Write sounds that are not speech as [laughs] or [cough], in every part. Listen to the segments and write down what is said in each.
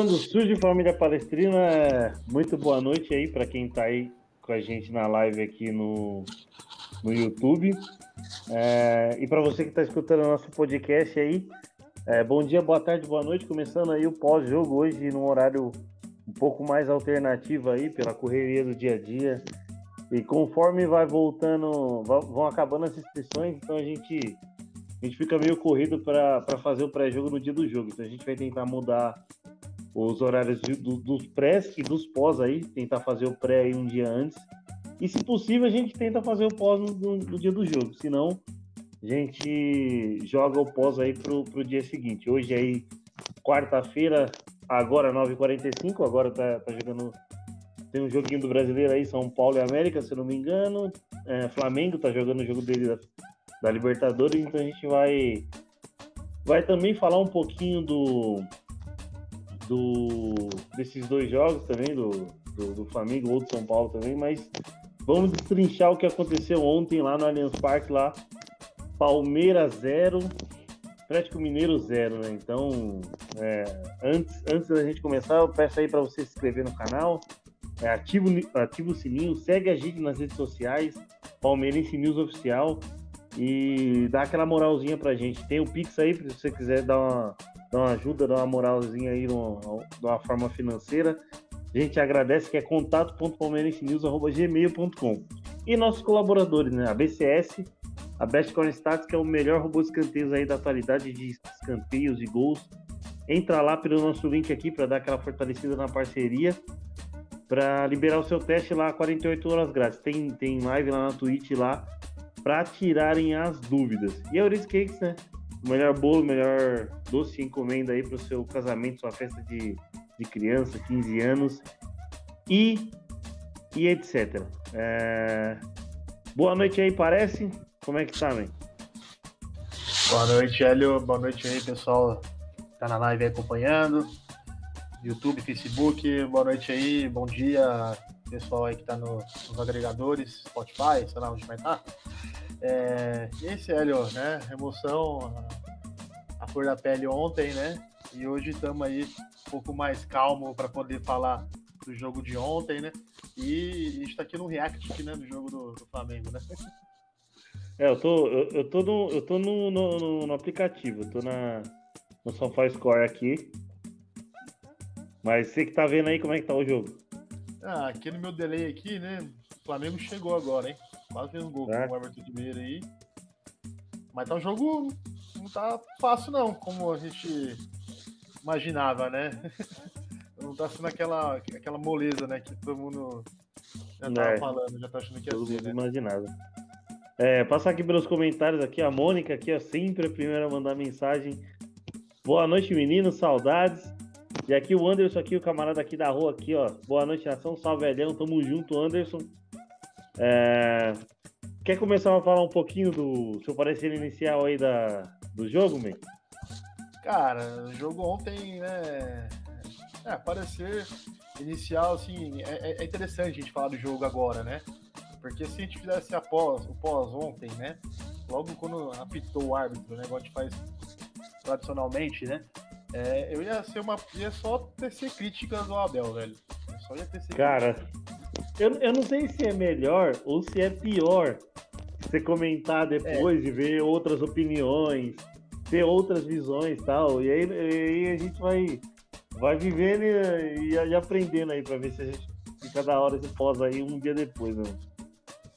Quando surge Família Palestrina, é muito boa noite aí para quem está aí com a gente na live aqui no, no YouTube. É, e para você que está escutando o nosso podcast aí, é, bom dia, boa tarde, boa noite. Começando aí o pós-jogo hoje num horário um pouco mais alternativo aí, pela correria do dia a dia. E conforme vai voltando, vão acabando as inscrições, então a gente, a gente fica meio corrido para fazer o pré-jogo no dia do jogo. Então a gente vai tentar mudar os horários do, dos prés e dos pós aí, tentar fazer o pré aí um dia antes. E se possível, a gente tenta fazer o pós no, no dia do jogo. Se não, a gente joga o pós aí pro, pro dia seguinte. Hoje aí, quarta-feira, agora 9h45, agora tá, tá jogando. Tem um joguinho do brasileiro aí, São Paulo e América, se não me engano. É, Flamengo tá jogando o jogo dele da, da Libertadores, então a gente vai. Vai também falar um pouquinho do, do, desses dois jogos também, do, do, do, Flamengo ou do São Paulo também, mas vamos destrinchar o que aconteceu ontem lá no Allianz Parque, lá, Palmeiras 0, Atlético Mineiro 0, né? Então, é, antes, antes da gente começar, eu peço aí para você se inscrever no canal, é, ativa, o sininho, segue a gente nas redes sociais, Palmeirense News Oficial, e dá aquela moralzinha pra gente. Tem o Pix aí, se você quiser dar uma dar uma ajuda, dar uma moralzinha aí de uma forma financeira. A gente agradece que é contato.palmeirensenews.gmail.com E nossos colaboradores, né? A BCS, a Best Corner Stats, que é o melhor robô de escanteios aí da atualidade de escanteios e gols. Entra lá pelo nosso link aqui para dar aquela fortalecida na parceria. Para liberar o seu teste lá 48 horas grátis. Tem, tem live lá na Twitch lá para tirarem as dúvidas. E a Euris Cakes, né? Melhor bolo, melhor doce encomenda aí para o seu casamento, sua festa de, de criança, 15 anos e, e etc. É... Boa noite aí, parece? Como é que tá, man? Boa noite, Hélio. Boa noite aí, pessoal. Tá na live aí acompanhando. YouTube, Facebook. Boa noite aí. Bom dia, pessoal aí que tá no, nos agregadores, Spotify, sei lá onde vai estar. Tá. É, esse Hélio, né? Emoção, a, a flor da pele ontem, né? E hoje estamos aí um pouco mais calmo para poder falar do jogo de ontem, né? E a gente tá aqui no react aqui, né, do jogo do, do Flamengo, né? É, eu tô, eu, eu tô, no, eu tô no, no, no aplicativo, eu tô na, no SofaScore aqui. Mas você que tá vendo aí como é que tá o jogo? Ah, aqui no meu delay aqui, né? O Flamengo chegou agora, hein? Quase fez um gol é. com o Everton Ribeiro aí. Mas tá um jogo. Não tá fácil, não, como a gente imaginava, né? [laughs] não tá sendo aquela, aquela moleza, né? Que todo mundo já tava é. falando, já tá achando que ia todo ser, né? imaginava. É, passar aqui pelos comentários aqui, a Mônica aqui, ó, sempre a primeira a mandar mensagem. Boa noite, meninos, saudades. E aqui o Anderson aqui, o camarada aqui da rua aqui, ó. Boa noite, nação, salve velhão, tamo junto, Anderson. É... Quer começar a falar um pouquinho do seu parecer inicial aí da, do jogo, man? Cara, o jogo ontem, né? É, parecer inicial, assim, é, é, interessante a gente falar do jogo agora, né? Porque se a gente fizesse após, o pós ontem, né? Logo quando apitou o árbitro, né? Igual a gente faz tradicionalmente, né? É, eu ia ser uma. ia só tecer críticas ao Abel, velho. Eu só ia tecer Cara, eu, eu não sei se é melhor ou se é pior você comentar depois é. de ver outras opiniões, ter outras visões e tal. E aí, e aí, a gente vai, vai vivendo e, e, aprendendo aí pra ver se a gente fica da hora esse pós aí um dia depois, né?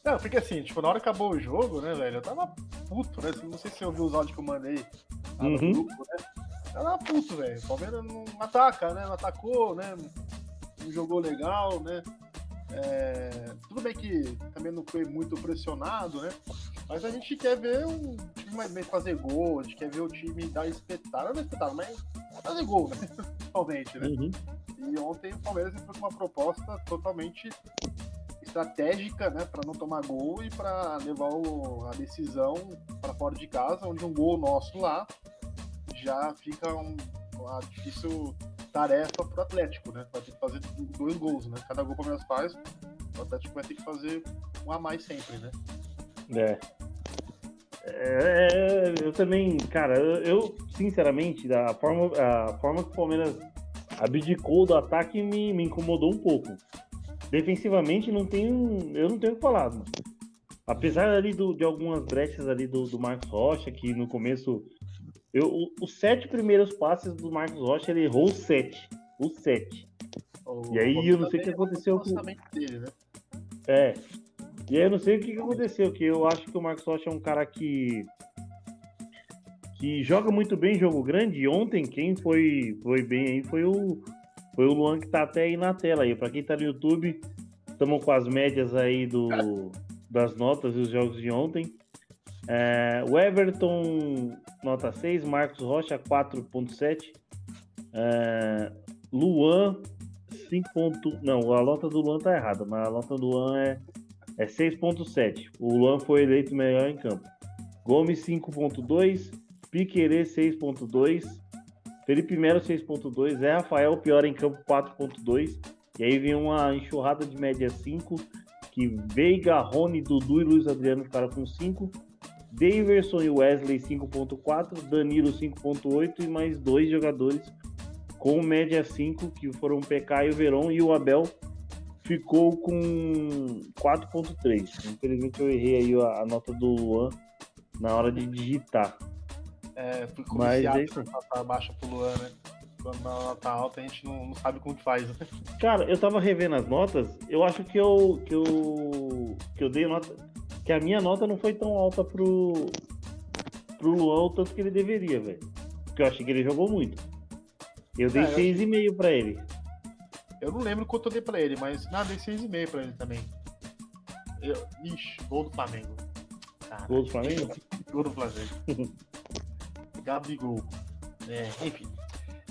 Não, porque assim, tipo, na hora que acabou o jogo, né, velho, eu tava puto, né? Não sei se você ouviu os áudios que eu mandei lá no uhum. grupo, né? Eu tava puto, velho. O Palmeiras não ataca, né? Não atacou, né? Não jogou legal, né? É, tudo bem que também não foi muito pressionado, né? Mas a gente quer ver um time mais bem fazer gol, a gente quer ver o time dar espetáculo, não é espetáculo, mas fazer gol, né? [laughs] Totalmente, né? Uhum. E ontem o Palmeiras foi com uma proposta totalmente estratégica, né, para não tomar gol e para levar o, a decisão para fora de casa, onde um gol nosso lá já fica um, uma difícil tarefa pro Atlético, né? Vai ter que fazer dois gols, né? Cada gol o Palmeiras faz, o Atlético vai ter que fazer um a mais sempre, né? É. É, eu também, cara, eu, sinceramente, a forma, a forma que o Palmeiras abdicou do ataque me, me incomodou um pouco. Defensivamente não tem, eu não tenho o que falar. Apesar ali do, de algumas brechas ali do, do Marcos Rocha, que no começo. Eu, os sete primeiros passes do Marcos Rocha, ele errou os sete. Os sete. O, e aí eu não sei o que aconteceu com. Dele, né? É. E aí eu não sei o que, aconteceu, que eu acho que o Marcos Rocha é um cara que. que joga muito bem jogo grande. E ontem quem foi, foi bem aí foi o. Foi o Luan que tá até aí na tela aí. Pra quem tá no YouTube, estamos com as médias aí do das notas dos jogos de ontem. É, o Everton, nota 6, Marcos Rocha, 4.7. É, Luan, 5. Não, a nota do Luan tá errada, mas a nota do Luan é, é 6.7. O Luan foi eleito melhor em campo. Gomes, 5.2. Piquerê, 6.2. Felipe Melo, 6.2. Zé Rafael, pior em campo, 4.2. E aí vem uma enxurrada de média 5 que Veiga, Rony, Dudu e Luiz Adriano ficaram com 5. Daverson e Wesley 5.4, Danilo 5.8 e mais dois jogadores com média 5, que foram o PK e o Verón, e o Abel ficou com 4.3. Infelizmente eu errei aí a, a, nota do Luan na hora de digitar. É, fui Mas é isso. baixa pro Luan, né? quando a nota tá alta a gente não, não sabe como que faz. Né? Cara, eu tava revendo as notas, eu acho que eu que eu que eu dei nota que a minha nota não foi tão alta pro pro Luan o tanto que ele deveria, velho. Porque eu achei que ele jogou muito. Eu dei 6,5 é, para ele. Eu não lembro quanto eu dei pra ele, mas nada, dei 6,5 pra ele também. Eu... Ixi, gol do Flamengo. Caraca. Gol do Flamengo? [laughs] Gol do Flamengo. [laughs] Gabigol. É, enfim.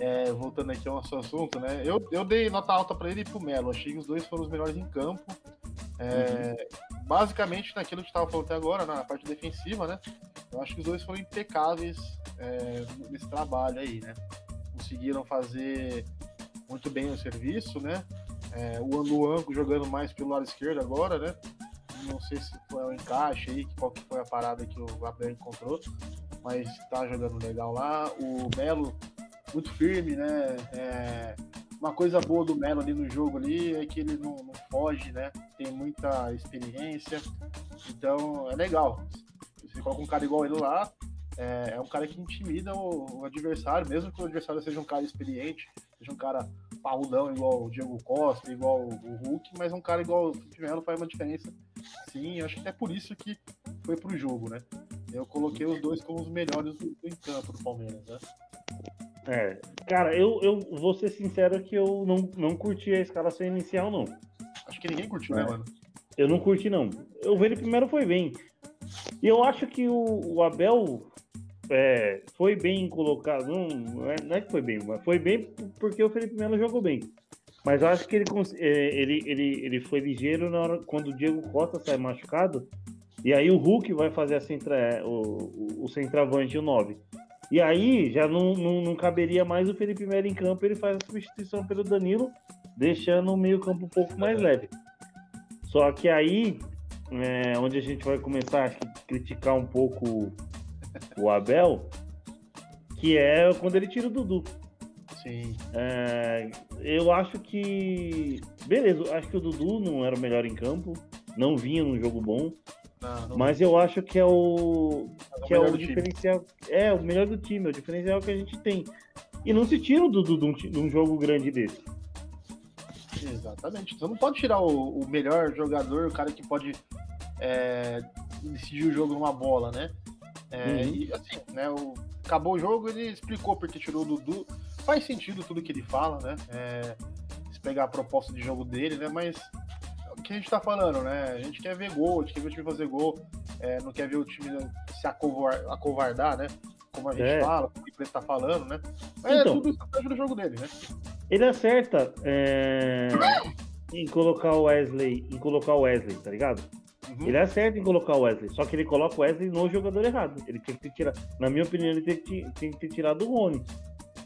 É, voltando aqui ao nosso assunto, né? Eu, eu dei nota alta para ele e pro Melo. Achei que os dois foram os melhores em campo. É, uhum. Basicamente naquilo que estava falando até agora, na parte defensiva, né? Eu acho que os dois foram impecáveis é, nesse trabalho aí, né? Conseguiram fazer muito bem o serviço, né? É, o Luan jogando mais pelo lado esquerdo agora, né? Não sei se foi um encaixe aí, qual que foi a parada que o Abel encontrou, mas tá jogando legal lá. O Melo muito firme, né? É, uma coisa boa do Melo ali no jogo ali é que ele não, não, foge, né? Tem muita experiência, então é legal. Você coloca um cara igual ele lá, é, é um cara que intimida o, o, adversário, mesmo que o adversário seja um cara experiente, seja um cara parrudão igual o Diego Costa, igual o Hulk, mas um cara igual o Felipe Melo faz uma diferença. Sim, eu acho que é por isso que foi pro jogo, né? Eu coloquei os dois como os melhores do, do campo do Palmeiras, né? É, cara, eu, eu vou ser sincero que eu não, não curti a escalação inicial, não. Acho que ninguém curtiu, né, é. né, mano? Eu não curti, não. Eu vi ele primeiro foi bem. E eu acho que o, o Abel é, foi bem colocado. Não, não, é, não é que foi bem, mas foi bem porque o Felipe Melo jogou bem. Mas eu acho que ele, é, ele, ele, ele foi ligeiro na hora quando o Diego Costa sai machucado. E aí o Hulk vai fazer a centra, o, o, o centroavante, o 9. E aí já não, não, não, caberia mais o Felipe Melo em campo, ele faz a substituição pelo Danilo, deixando o meio campo um pouco mais leve. Só que aí, é, onde a gente vai começar a criticar um pouco o Abel, que é quando ele tira o Dudu. Sim. É, eu acho que. Beleza, acho que o Dudu não era o melhor em campo, não vinha num jogo bom. Não, não mas eu acho que é o é que é o diferencial, é o melhor do time, é o diferencial que a gente tem. E não se tira o Dudu de um, de um jogo grande desse. Exatamente. Você não pode tirar o, o melhor jogador, o cara que pode é, decidir o jogo numa bola, né? É, uhum. E assim, né? O, acabou o jogo, ele explicou porque tirou o Dudu. Faz sentido tudo que ele fala, né? É, se pegar a proposta de jogo dele, né? Mas que a gente tá falando, né? A gente quer ver gol, a gente quer ver o time fazer gol, é, não quer ver o time se acovardar, né? Como a gente é. fala, como o Preto tá falando, né? Mas é então, é tudo estratégia do jogo dele, né? Ele acerta é, em colocar o Wesley, em colocar o Wesley, tá ligado? Uhum. Ele acerta em colocar o Wesley, só que ele coloca o Wesley no jogador errado. Ele tem que ter tirado, na minha opinião, ele tem que, tem que ter tirado o Rony.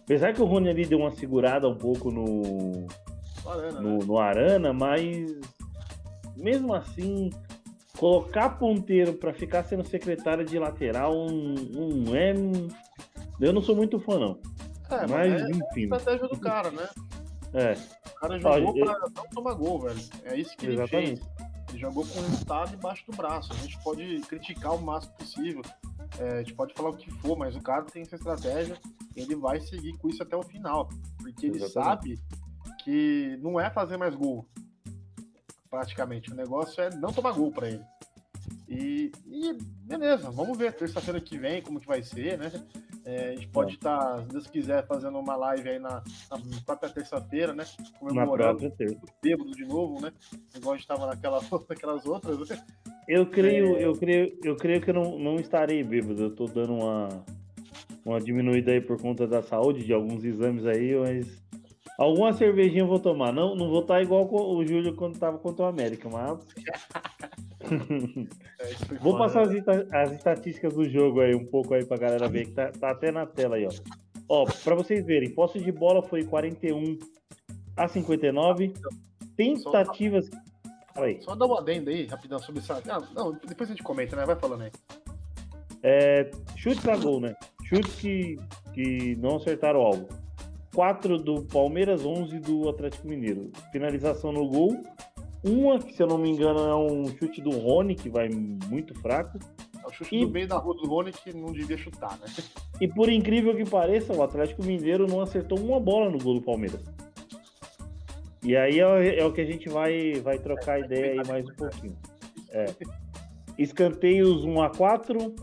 Apesar que o Rony ali deu uma segurada um pouco no, Arana, no, né? no Arana, mas mesmo assim, colocar ponteiro para ficar sendo secretário de lateral um, um, é. Eu não sou muito fã, não. É, mas, é enfim. a estratégia do cara, né? É. O cara jogou Olha, pra não tomar gol, velho. É isso que ele Exatamente. fez. Ele jogou com o resultado embaixo do braço. A gente pode criticar o máximo possível. É, a gente pode falar o que for, mas o cara tem essa estratégia, ele vai seguir com isso até o final. Porque ele Exatamente. sabe que não é fazer mais gol. Praticamente. O negócio é não tomar gol pra ele. E, e beleza, vamos ver terça-feira que vem como que vai ser, né? É, a gente pode estar, se Deus quiser, fazendo uma live aí na, na própria terça-feira, né? Comemorando terça. bêbado de novo, né? Igual a gente tava naquela, [laughs] naquelas outras, né? Eu creio, É. eu creio, eu creio que eu não, não estarei bêbado. Eu tô dando uma, uma diminuída aí por conta da saúde, de alguns exames aí, mas alguma cervejinha eu vou tomar. Não, não vou estar igual o Júlio quando tava contra o América, mas [laughs] É, vou passar né? as, esta- as estatísticas do jogo aí um pouco aí pra galera ver que tá, tá até na tela aí, ó. Ó, pra vocês verem, posse de bola foi 41 a 59. Tentativas. Fala aí. Só dá um adendo aí, rapidão, sobre essa. Ah, não, depois a gente comenta, né? Vai falando aí. É, chutes a gol, né? Chutes que, que não acertaram o alvo. 4 do Palmeiras, 11 do Atlético Mineiro. Finalização no gol. Uma, que se eu não me engano, é um chute do Rony, que vai muito fraco. É o chute E- do meio da rua do Rony que não devia chutar, né? [laughs] E por incrível que pareça, o Atlético Mineiro não acertou uma bola no gol do Palmeiras. E aí é, é o que a gente vai, vai trocar ideia aí mais um pouquinho. É. Escanteios 1 a 4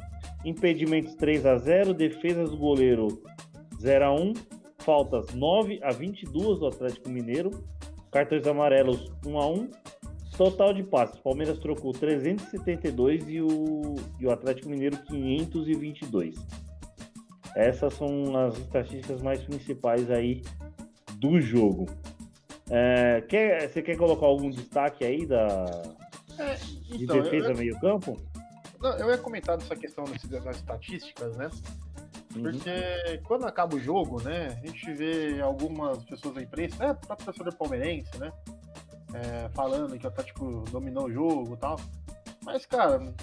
impedimentos 3 a 0 defesas do goleiro 0 a 1 faltas 9 a 22 do Atlético Mineiro, cartões amarelos 1 a 1 total de passes. Palmeiras trocou 372 e o, e o Atlético Mineiro 522. Essas são as estatísticas mais principais aí do jogo. É, quer, você quer colocar algum destaque aí da, de Então, eu, defesa eu, meio campo? não, eu ia comentar dessa questão das estatísticas, né? Uhum. Porque quando acaba o jogo, né, a gente vê algumas pessoas da imprensa, né, o próprio torcedor palmeirense, né, é, falando que o Atlético dominou o jogo e tal. Mas, cara,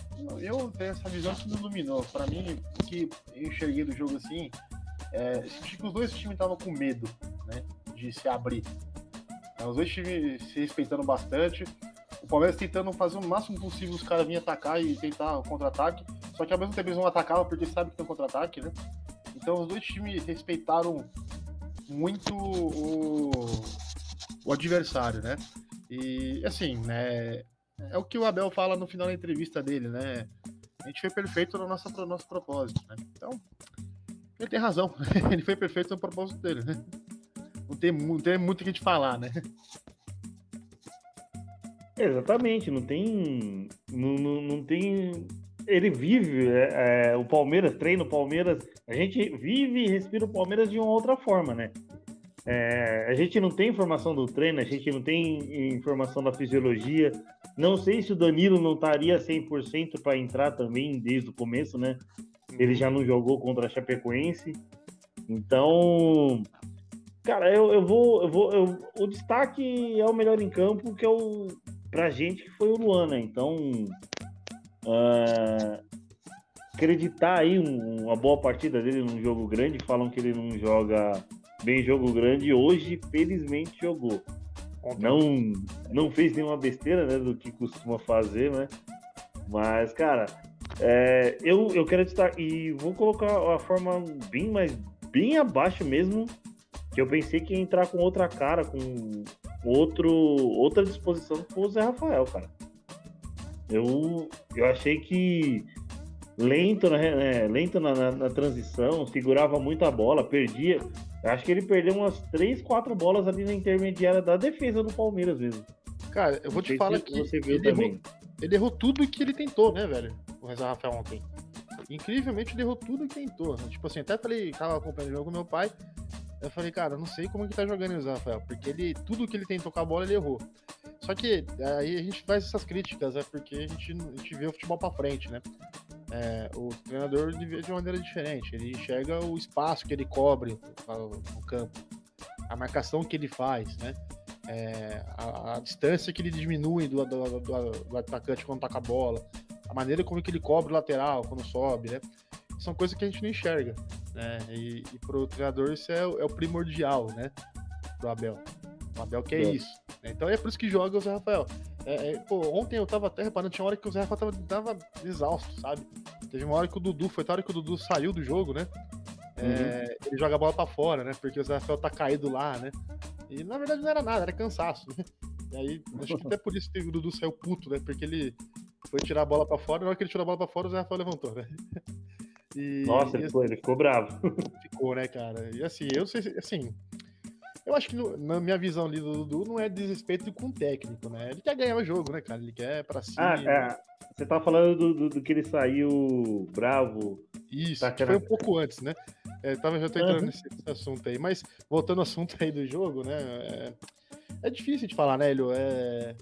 eu tenho essa visão que não dominou. Pra mim, o que eu enxerguei do jogo assim, é, senti que os dois times estavam com medo, né, de se abrir. É, Os dois times se respeitando bastante. O Palmeiras tentando fazer o máximo possível os caras virem atacar e tentar o contra-ataque. Só que ao mesmo tempo eles não atacavam porque sabem que tem um contra-ataque, né? Então os dois times respeitaram muito o, o adversário, né? E assim, né? É o que o Abel fala no final da entrevista dele, né? A gente foi perfeito no nosso, no nosso propósito, né? Então, ele tem razão. [laughs] ele foi perfeito no propósito dele, né? Não tem, não tem muito o que gente falar, né? Exatamente, não tem. Não, não, não tem. Ele vive, é, é, o Palmeiras treina o Palmeiras. A gente vive e respira o Palmeiras de uma outra forma, né? É, a gente não tem informação do treino, a gente não tem informação da fisiologia. Não sei se o Danilo não estaria 100% para entrar também desde o começo, né? Ele já não jogou contra a Chapecoense. Então, cara, eu, eu vou. Eu vou eu- o destaque é o melhor em campo, que é o. Pra gente que foi o Luan, né? Então. Ah, acreditar aí um- uma boa partida dele num jogo grande. Falam que ele não joga bem jogo grande. Hoje, felizmente, jogou. Não, não fez nenhuma besteira, né? Do que costuma fazer, né? Mas, cara, é, eu, eu quero destacar. E vou colocar a forma bem mais. Bem abaixo mesmo. Que eu pensei que ia entrar com outra cara, com outro, outra disposição pro Zé Rafael, cara. Eu, eu achei que lento, né, né, lento na, na- na transição, segurava muito a bola, perdia. Acho que ele perdeu umas 3, 4 bolas ali na intermediária da defesa do Palmeiras mesmo. Cara, eu vou te falar que você viu ele errou, também. ele errou tudo que ele tentou, né, velho? O Reza Rafael ontem. Incrivelmente ele errou tudo que tentou. Tipo assim, até falei, tava acompanhando o jogo com meu pai. Eu falei, cara, não sei como que tá jogando o Zé Rafael, porque ele, tudo que ele tentou com a bola, ele errou. Só que aí a gente faz essas críticas, é porque a gente, a gente vê o futebol pra frente, né? É, o treinador vê de uma maneira diferente. Ele enxerga o espaço que ele cobre no, campo, a marcação que ele faz, né? É, a, a distância que ele diminui do, do, do, do atacante quando toca a bola, a maneira como que ele cobre o lateral quando sobe, né? São coisas que a gente não enxerga. né? E, e pro treinador isso é, é, o primordial, né? Pro Abel. O Abel quer é. isso. Então é por isso que joga o Zé Rafael. É, é, pô, ontem eu tava até reparando, tinha uma hora que o Zé Rafael tava, tava exausto, sabe? Teve uma hora que o Dudu, foi a hora que o Dudu saiu do jogo, né? É, uhum. Ele joga a bola pra fora, né? Porque o Zé Rafael tá caído lá, né? E na verdade não era nada, era cansaço, né? E aí, acho que até por isso que o Dudu saiu puto, né? Porque ele foi tirar a bola pra fora, e na hora que ele tirou a bola pra fora, o Zé Rafael levantou, né? [laughs] E, Nossa, ele, ficou, ele ficou bravo. Ficou, né, cara? E assim, eu sei, assim, eu acho que na minha visão ali do Dudu não é desrespeito com o técnico, né? Ele quer ganhar o jogo, né, cara? Ele quer pra cima. Ah, é. Você tá falando do, do, do, que ele saiu bravo. Isso, tá foi um pouco antes, né? É, tava, já tô entrando uhum. nesse, nesse, assunto aí. Mas, voltando ao assunto aí do jogo, né? É, é difícil de falar, né, Elio? É,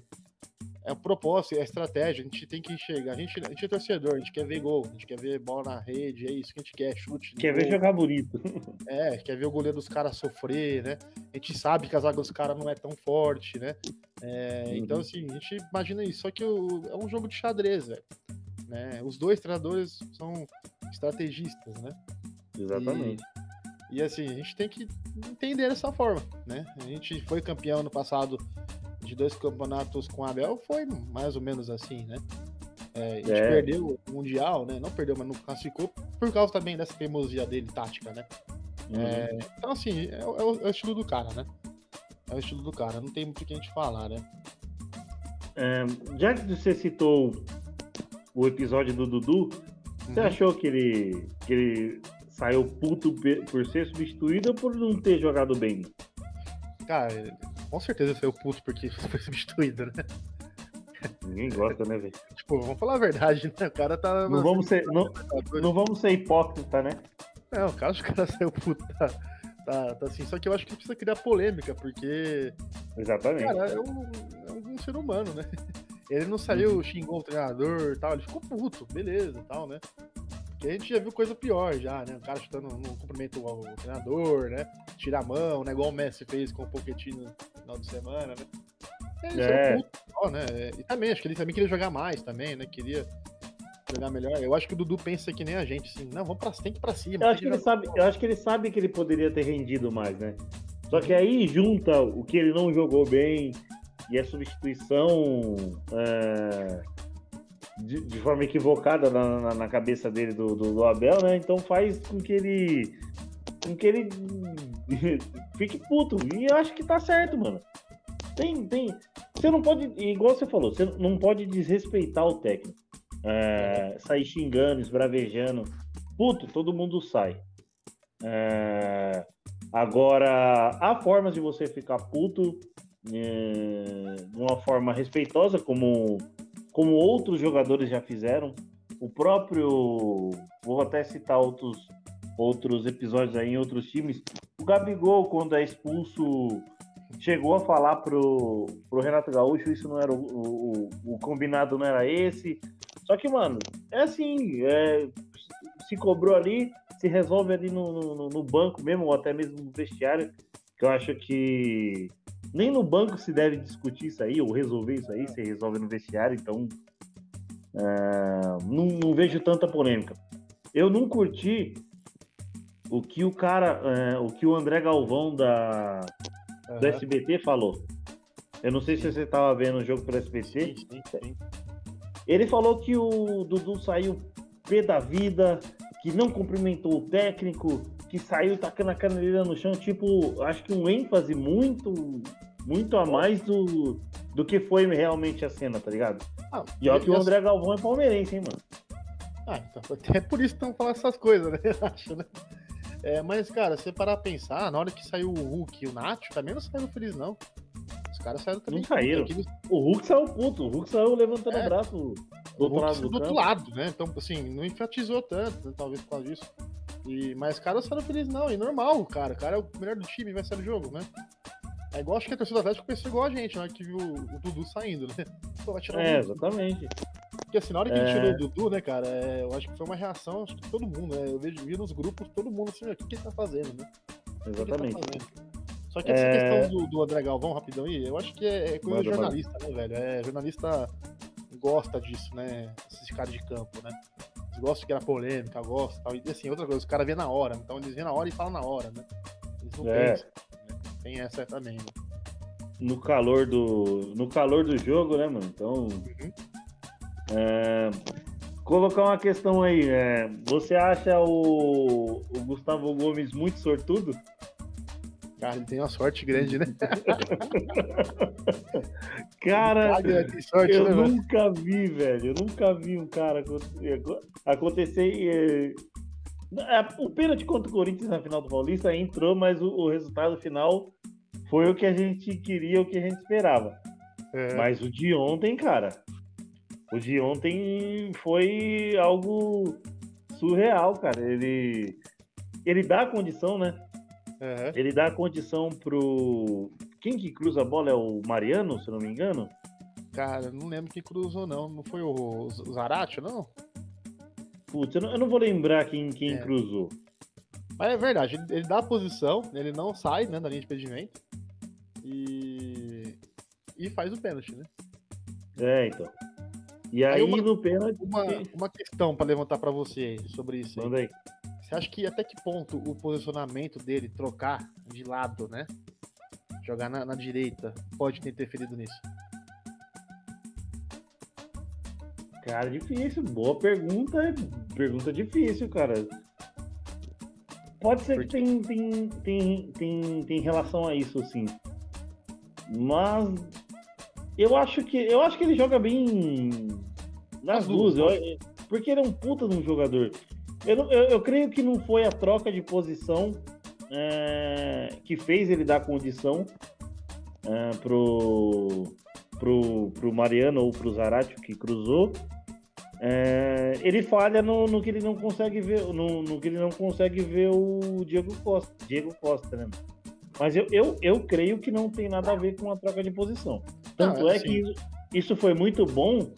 é o propósito, é a estratégia, a gente tem que enxergar. A gente, a gente é torcedor, a gente quer ver gol, a gente quer ver bola na rede, é isso que a gente quer, chute. Quer ver jogar bonito. [laughs] É, quer ver o goleiro dos caras sofrer, né? A gente sabe que a zaga dos caras não é tão forte, né? É, uhum. Então, assim, a gente imagina isso. Só que o, é um jogo de xadrez, velho. Né? Os dois treinadores são estrategistas, né? Exatamente. E, e assim, a gente tem que entender dessa forma, né? A gente foi campeão no passado de dois campeonatos com Abel foi mais ou menos assim, né? É, a gente é. perdeu o Mundial, né? Não perdeu, mas não classificou por causa também dessa teimosia dele, tática, né? Uhum. É, então, assim, é, é, o, é, o, estilo do cara, né? É o estilo do cara, não tem muito o que a gente falar, né? É, já que você citou o episódio do Dudu, você uhum. achou que ele, que ele saiu puto por ser substituído ou por não ter jogado bem? Cara, com certeza o puto porque [laughs] foi substituído, né? Ninguém gosta, né, velho? [laughs] Tipo, vamos falar a verdade, né? O cara tá. Não vamos ser, não, não vamos ser hipócrita, né? Não, o cara, [laughs] o cara saiu puto, tá, tá, tá, assim. Só que eu acho que precisa criar polêmica, porque. Exatamente. Cara, é um, é um ser humano, né? Ele não saiu, uhum. xingou o treinador e tal, ele ficou puto, beleza e tal, né? Porque a gente já viu coisa pior já, né? O cara chutando no cumprimento ao treinador, né? Tira a mão, né? Igual o Messi fez com o Pochettino no final de semana, né? É, é. Um só, né? E também, acho que ele também queria jogar mais também, né? Queria jogar melhor. Eu acho que o Dudu pensa que nem a gente, assim, não, vamos pra, tem que ir pra cima. Eu acho que, ele sabe, eu acho que ele sabe que ele poderia ter rendido mais, né? Só que aí junta o que ele não jogou bem e a substituição é, de, de forma equivocada na, na, na cabeça dele do, do, do, Abel, né? Então faz com que ele. com que ele [laughs] fique puto. E eu acho que tá certo, mano. Tem, tem. Você não pode. Igual você falou, você não pode desrespeitar o técnico. É, sair xingando, esbravejando. Puto, todo mundo sai. É, agora, há formas de você ficar puto é, de uma forma respeitosa, como como outros jogadores já fizeram. O próprio, vou até citar outros, outros episódios aí em outros times. O Gabigol, quando é expulso, chegou a falar pro, pro Renato Gaúcho, isso não era o, o, o combinado, não era esse. Só que, mano, é assim, é, se cobrou ali, se resolve ali no, no, no banco mesmo, ou até mesmo no vestiário, que eu acho que nem no banco se deve discutir isso aí, ou resolver isso aí, se resolve no vestiário, então é, não, não, vejo tanta polêmica. Eu não curti o que o cara, é, o que o André Galvão da, uhum. do SBT falou. Eu não sei se você estava vendo o jogo pelo SBT. Sim, sim, sim. Ele falou que o Dudu saiu pé da vida, que não cumprimentou o técnico, que saiu tacando a caneleira no chão, tipo, acho que um ênfase muito, muito a mais do, do que foi realmente a cena, tá ligado? Ah, e olha que o André Galvão é palmeirense, hein, mano? Ah, então, [laughs] é por isso estão falando essas coisas, né? [laughs] Acho, né? É, mas, cara, se você parar pra pensar, na hora que saiu o Hulk e o Nacho, também não saíram felizes, não. Os caras saíram também. Não saíram. O Hulk saiu puto, o Hulk saiu levantando é, o braço do outro lado do, do outro lado, né? Então, assim, não enfatizou tanto, né? talvez por causa disso. E, mas os caras felizes, não. E normal, cara. O cara é o melhor do time, vai sair do jogo, né? É igual acho que a torcida do Atlético pensou igual a gente, né? Que viu o Dudu saindo, né? [laughs] Pô, vai tirar é, exatamente. Porque assim, na hora que é... ele tirou o Dudu, né, cara, é, eu acho que foi uma reação, acho que todo mundo, né? Eu vejo vi nos grupos, todo mundo assim, o que, que ele tá fazendo, né? Exatamente. Que tá fazendo? Só que essa é... questão do, do André Galvão, rapidão aí, eu acho que é, é coisa jornalista, né, velho? É, jornalista gosta disso, né? Esses caras de campo, né? Eles gostam de criar polêmica, gostam tal. E assim, outra coisa, os caras vê na hora. Então eles vêem na hora e falam na hora, né? Eles não É. pensam. né? Tem essa também, né? No calor do, no calor do jogo, né, mano? Então, Uhum. é, colocar uma questão aí. é, você acha o, o Gustavo Gomes muito sortudo? Cara, ele tem uma sorte grande, né? [laughs] Cara, tem sorte, eu né, mano? nunca vi, velho. Eu nunca vi um cara acontecer. é, é, O pênalti contra o Corinthians na final do Paulista entrou, mas o, o resultado final foi o que a gente queria, o que a gente esperava. É. Mas o de ontem, cara, o de ontem foi algo surreal, cara. Ele, ele dá a condição, né? Aham. Ele dá a condição pro. Quem que cruza a bola é o Mariano, se eu não me engano? Cara, não lembro quem cruzou, não. Não foi o, Zarate, não? Putz, eu não, eu não vou lembrar quem, quem É. cruzou. Mas é verdade, ele, ele dá a posição, ele não sai né, da linha de impedimento. E. E faz o pênalti, né? É, então. E aí, Aí uma- no pênalti. Uma, uma questão pra levantar pra você aí sobre isso. aí. Manda aí. Você acha que até que ponto o posicionamento dele trocar de lado, né? Jogar na, na direita pode ter interferido nisso? Cara, difícil. Boa pergunta. Pergunta difícil, cara. Pode ser que tem, tem, tem, tem, tem relação a isso, sim. Mas eu acho que eu acho que ele joga bem nas As duas. duas, Eu- porque ele é um puta de um jogador. Eu, eu, eu creio que não foi a troca de posição é, que fez ele dar condição é, pro, pro, pro Mariano ou pro Zarate que cruzou. É, ele falha no, no que ele não consegue ver, no, no que ele não consegue ver o Diego Costa, Diego Costa, né? Mas eu, eu, eu creio que não tem nada a ver com a troca de posição. Tanto é assim- que isso foi muito bom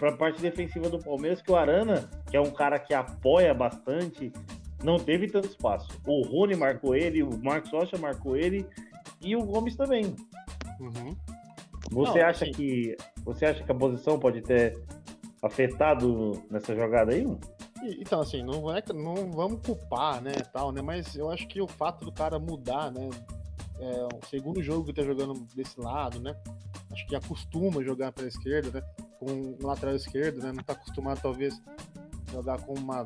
para a parte defensiva do Palmeiras, que o Arana, que é um cara que apoia bastante, não teve tanto espaço. O Rony marcou ele, o Marcos Rocha marcou ele e o Gomes também. Uhum. Você Não, acha assim- que você acha que a posição pode ter afetado nessa jogada aí? mano? Então, assim, não, é, que- não vamos culpar, né, tal, né? Mas eu acho que o fato do cara mudar, né? É o segundo jogo que tá jogando desse lado, né? Acho que acostuma jogar pela esquerda, né? Com um lateral esquerdo, né? Não tá acostumado, talvez, jogar com uma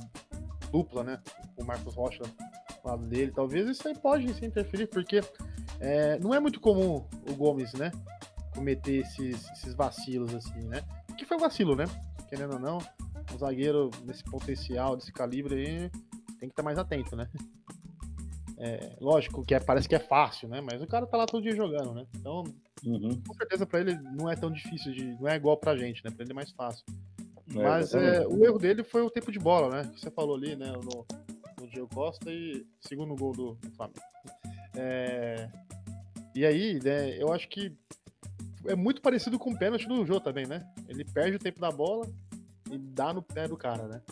dupla, né? O Marcos Rocha do lado dele. Talvez isso aí pode sim interferir, porque é, não é muito comum o Gomes, né? Cometer esses, esses vacilos, assim, né? Que foi vacilo, né? Querendo ou não, um zagueiro desse potencial, desse calibre aí, tem que estar mais atento, né? É, lógico que é- parece que é fácil, né? Mas o cara tá lá todo dia jogando, né? Então, Uhum. com certeza pra ele não é tão difícil de. Não é igual pra gente, né? Pra ele é mais fácil. É, Mas é, o erro dele foi o tempo de bola, né? Que você falou ali, né? No, no Diego Costa e segundo gol do, do Flamengo. É, e aí, né, eu acho que é muito parecido com o pênalti do Jô também, né? Ele perde o tempo da bola e dá no pé do cara, né?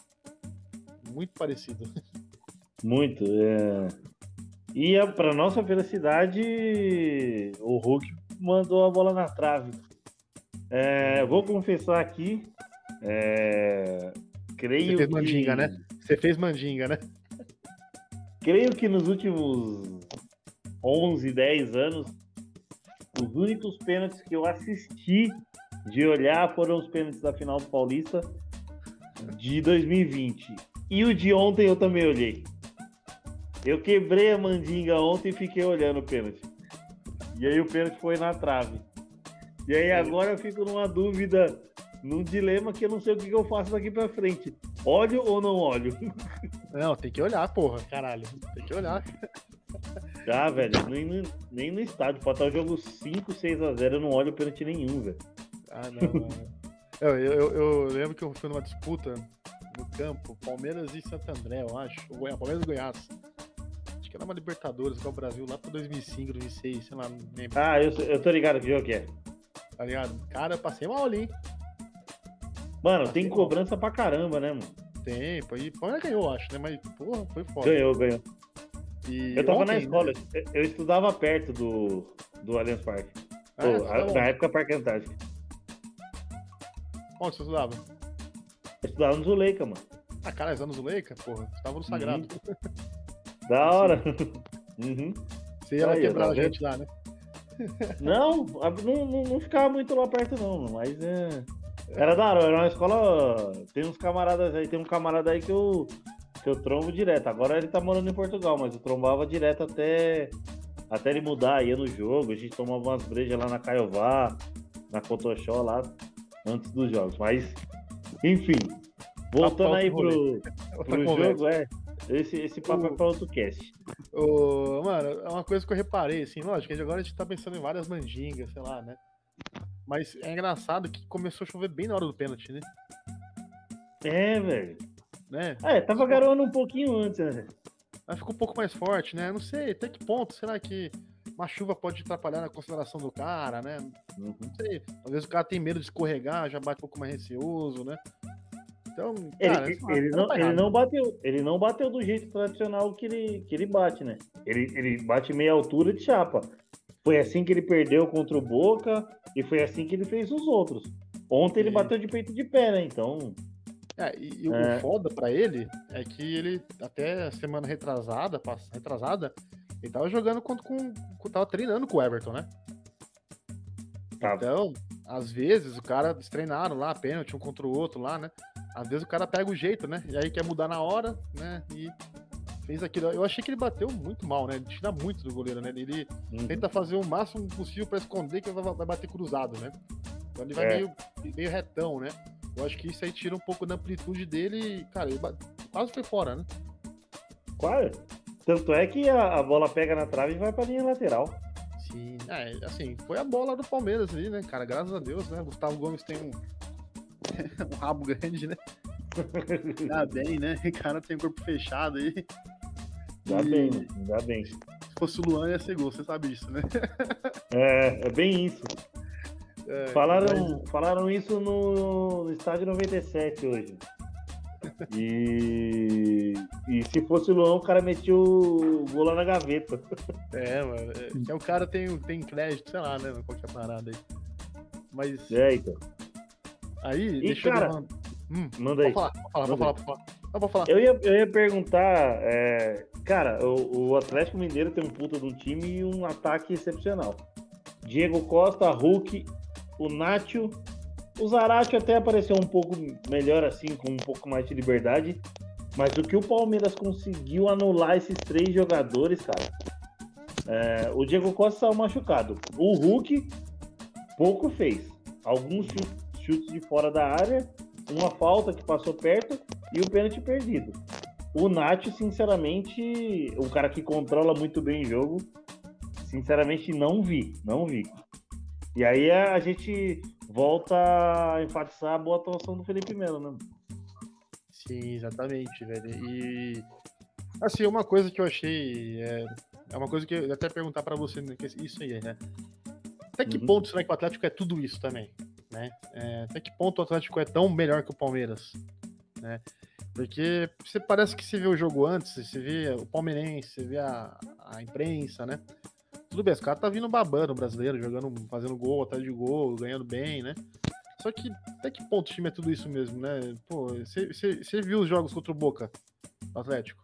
Muito parecido. [laughs] Muito. É... E a- pra nossa felicidade, o Hulk mandou a bola na trave. É, vou confessar aqui. é, Creio Você fez que... mandinga, né? Você fez mandinga, né? Creio que nos últimos 11, 10 anos, os únicos pênaltis que eu assisti de olhar foram os pênaltis da final do Paulista de 2020. E o de ontem eu também olhei. Eu quebrei a mandinga ontem e fiquei olhando o pênalti. E aí o pênalti foi na trave. E aí agora eu fico numa dúvida, num dilema que eu não sei o que eu faço daqui pra frente. Olho ou não olho? [laughs] Não, tem que olhar, porra, caralho. Tem que olhar. [laughs] Ah, velho, nem no, nem no estádio. Pode estar o jogo 5, 6 a 0 eu não olho pênalti nenhum, velho. Ah, não, não. [laughs] Eu, eu, eu- lembro que eu fui numa disputa no campo, Palmeiras e Santo André, eu acho. O Goi- Palmeiras e Goiás. Que era uma Libertadores com o Brasil lá pra 2005, 2006, sei lá, não lembro, Ah, eu, eu tô ligado que jogo que é. tá ligado? Cara, eu passei mal ali, hein? Mano, Ah, tem tem cobrança pra caramba, né, mano? Tempo, aí, Palmeiras ganhou, acho, né? Mas, porra, foi foda. Ganhou, ganhou. E Eu tava na ontem, escola, né? eu, eu estudava perto do, do Allianz Parque. Ah, Pô, a- na época, Parque Antártico. Onde você estudava? estudava no Zuleika, mano. Ah, cara, no Zuleika? Porra, estava no Sagrado. Uhum. Da hora. [laughs] uhum. Você ia lá quebrar a gente lá, né? [laughs] Não, não, não, não, ficava muito lá perto, não, mas é. Era da hora, era uma escola. Tem uns camaradas aí, tem um camarada aí que eu, que eu trombo direto. Agora ele tá morando em Portugal, mas eu trombava direto até, até ele mudar, ia no jogo. A gente tomava umas brejas lá na Caiová, na Cotoxó lá, antes dos jogos. Mas, enfim, voltando aí pro, pro jogo, é. Esse, esse papo o... é pra outro cast. O... Mano, é uma coisa que eu reparei, assim, lógico, agora a gente tá pensando em várias mandingas, sei lá, né? Mas é engraçado que começou a chover bem na hora do pênalti, né? É, velho. Né? É, tava garoando um pouquinho antes, né? Mas ficou um pouco mais forte, né? Não sei, até que ponto será que uma chuva pode atrapalhar na consideração do cara, né? Uhum. Não sei. Talvez o cara tem medo de escorregar, já bate um pouco mais receoso, né? Então, cara, ele, ele, não, tá ele, não, bateu, ele não bateu do jeito tradicional que ele, que ele bate, né? Ele, ele bate meia altura de chapa. Foi assim que ele perdeu contra o Boca e foi assim que ele fez os outros. Ontem ele bateu de peito de pé, né? Então. É, e, e é... o foda pra ele é que ele, até semana retrasada, retrasada, ele tava jogando contra com. tava treinando com o Everton, né? Então, às vezes, o cara eles treinaram lá, pênalti um contra o outro lá, né? Às vezes o cara pega o jeito, né? E aí quer mudar na hora, né? E fez aquilo. Eu achei que ele bateu muito mal, né? Ele tira muito do goleiro, né? Ele uhum. tenta fazer o máximo possível para esconder que vai, bater cruzado, né? Então ele vai é. meio, meio retão, né? Eu acho que isso aí tira um pouco da amplitude dele e, cara, ele quase foi fora, né? Quase. Tanto é que a, a bola pega na trave e vai pra linha lateral. Sim, é, assim, foi a bola do Palmeiras ali, né, cara? Graças a Deus, né? Gustavo Gomes tem um, [laughs] um rabo grande, né? Dá bem, né? O cara tem corpo fechado aí. Dá e... bem, dá bem. Se fosse o Luan, ia ser gol, você sabe disso, né? É, é bem isso. É, falaram, mas... falaram isso no, no estádio 97 hoje. E, e se fosse o Luan, o cara metia o gol lá na gaveta. É, mano. É, é, o cara tem, tem crédito, sei lá, né? Qualquer parada aí. Mas. É, então. Aí, e deixa cara, eu. Hum, manda aí. Pode falar, pode falar, pode falar. Eu, ia, eu ia perguntar, é, cara, o, o, Atlético Mineiro tem um puta de um time e um ataque excepcional. Diego Costa, Hulk, o Nacho, o Zarate até apareceu um pouco melhor assim, com um pouco mais de liberdade. Mas o que o Palmeiras conseguiu anular esses três jogadores, cara. É, o Diego Costa saiu machucado. O Hulk pouco fez. Alguns chutes de fora da área, uma falta que passou perto e o pênalti perdido. O Nath, sinceramente, o cara que controla muito bem o jogo, sinceramente não vi, não vi. E aí a gente volta a enfatizar a boa atuação do Felipe Melo, né? Sim, exatamente, velho. E assim, uma coisa que eu achei é, é uma coisa que eu ia até perguntar para você, né, isso aí, né? Até que uhum. ponto será que o Atlético é tudo isso também? Né? É, até que ponto o Atlético é tão melhor que o Palmeiras, né? Porque você parece que você vê o jogo antes, você vê o palmeirense, você vê a, a imprensa, né? Tudo bem, os caras tá vindo babando o brasileiro, jogando, fazendo gol atrás de gol, ganhando bem, né? Só que até que ponto o time é tudo isso mesmo, né? Pô, você viu os jogos contra o Boca, o Atlético?